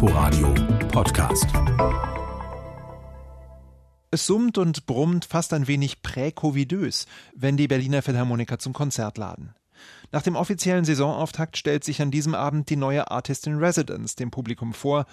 Inforadio Podcast. Es summt und brummt fast ein wenig prä-covidös, wenn die Berliner Philharmoniker zum Konzert laden. Nach dem offiziellen Saisonauftakt stellt sich an diesem Abend die neue Artist in Residence dem Publikum vor.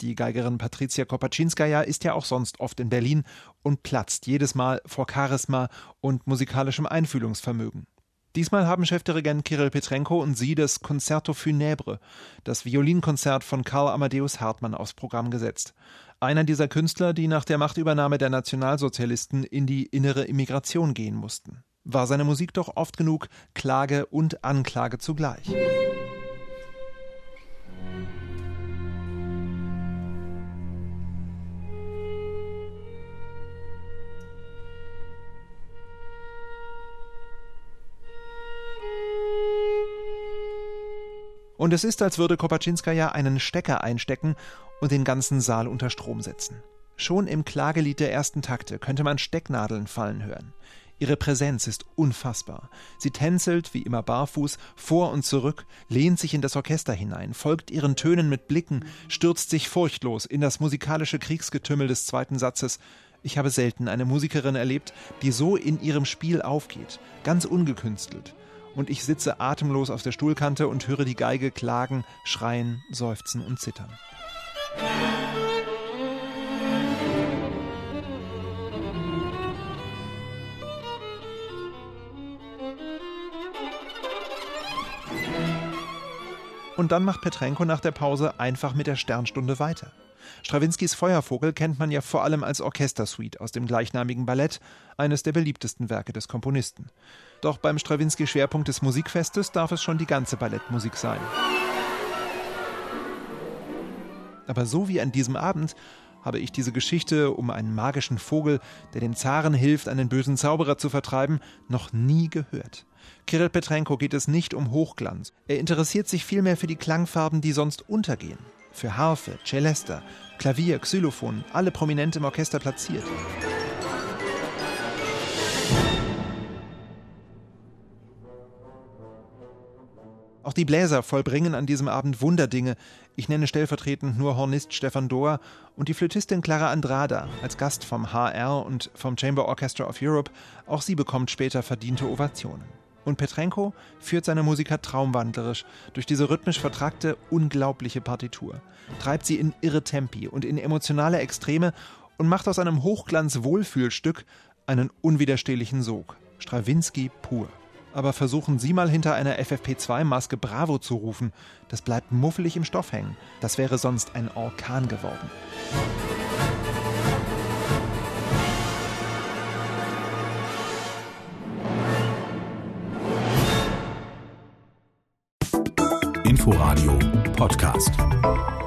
Die Geigerin Patricia Kopaczynskaja ist ja auch sonst oft in Berlin und platzt jedes Mal vor Charisma und musikalischem Einfühlungsvermögen. Diesmal haben Chefdirigent Kirill Petrenko und sie das Concerto Funèbre, das Violinkonzert von Karl Amadeus Hartmann, aufs Programm gesetzt. Einer dieser Künstler, die nach der Machtübernahme der Nationalsozialisten in die innere Immigration gehen mussten. War seine Musik doch oft genug Klage und Anklage zugleich. Und es ist, als würde Kopaczynskaja einen Stecker einstecken und den ganzen Saal unter Strom setzen. Schon im Klagelied der ersten Takte könnte man Stecknadeln fallen hören. Ihre Präsenz ist unfassbar. Sie tänzelt, wie immer barfuß, vor und zurück, lehnt sich in das Orchester hinein, folgt ihren Tönen mit Blicken, stürzt sich furchtlos in das musikalische Kriegsgetümmel des zweiten Satzes. Ich habe selten eine Musikerin erlebt, die so in ihrem Spiel aufgeht, ganz ungekünstelt und ich sitze atemlos auf der Stuhlkante und höre die Geige klagen, schreien, seufzen und zittern. Und dann macht Petrenko nach der Pause einfach mit der Sternstunde weiter. Strawinskys Feuervogel kennt man ja vor allem als Orchestersuite aus dem gleichnamigen Ballett, eines der beliebtesten Werke des Komponisten. Doch beim Strawinski-Schwerpunkt des Musikfestes darf es schon die ganze Ballettmusik sein. Aber so wie an diesem Abend habe ich diese Geschichte um einen magischen Vogel, der den Zaren hilft, einen bösen Zauberer zu vertreiben, noch nie gehört. Kirill Petrenko geht es nicht um Hochglanz. Er interessiert sich vielmehr für die Klangfarben, die sonst untergehen für Harfe, Celesta, Klavier, Xylophon, alle prominent im Orchester platziert. Auch die Bläser vollbringen an diesem Abend Wunderdinge. Ich nenne stellvertretend nur Hornist Stefan Dohr und die Flötistin Clara Andrada als Gast vom HR und vom Chamber Orchestra of Europe. Auch sie bekommt später verdiente Ovationen. Und Petrenko führt seine Musiker traumwandlerisch durch diese rhythmisch vertragte, unglaubliche Partitur, treibt sie in irre Tempi und in emotionale Extreme und macht aus einem Hochglanz-Wohlfühlstück einen unwiderstehlichen Sog. Strawinski pur. Aber versuchen Sie mal hinter einer FFP2-Maske Bravo zu rufen. Das bleibt muffelig im Stoff hängen. Das wäre sonst ein Orkan geworden. Inforadio Podcast.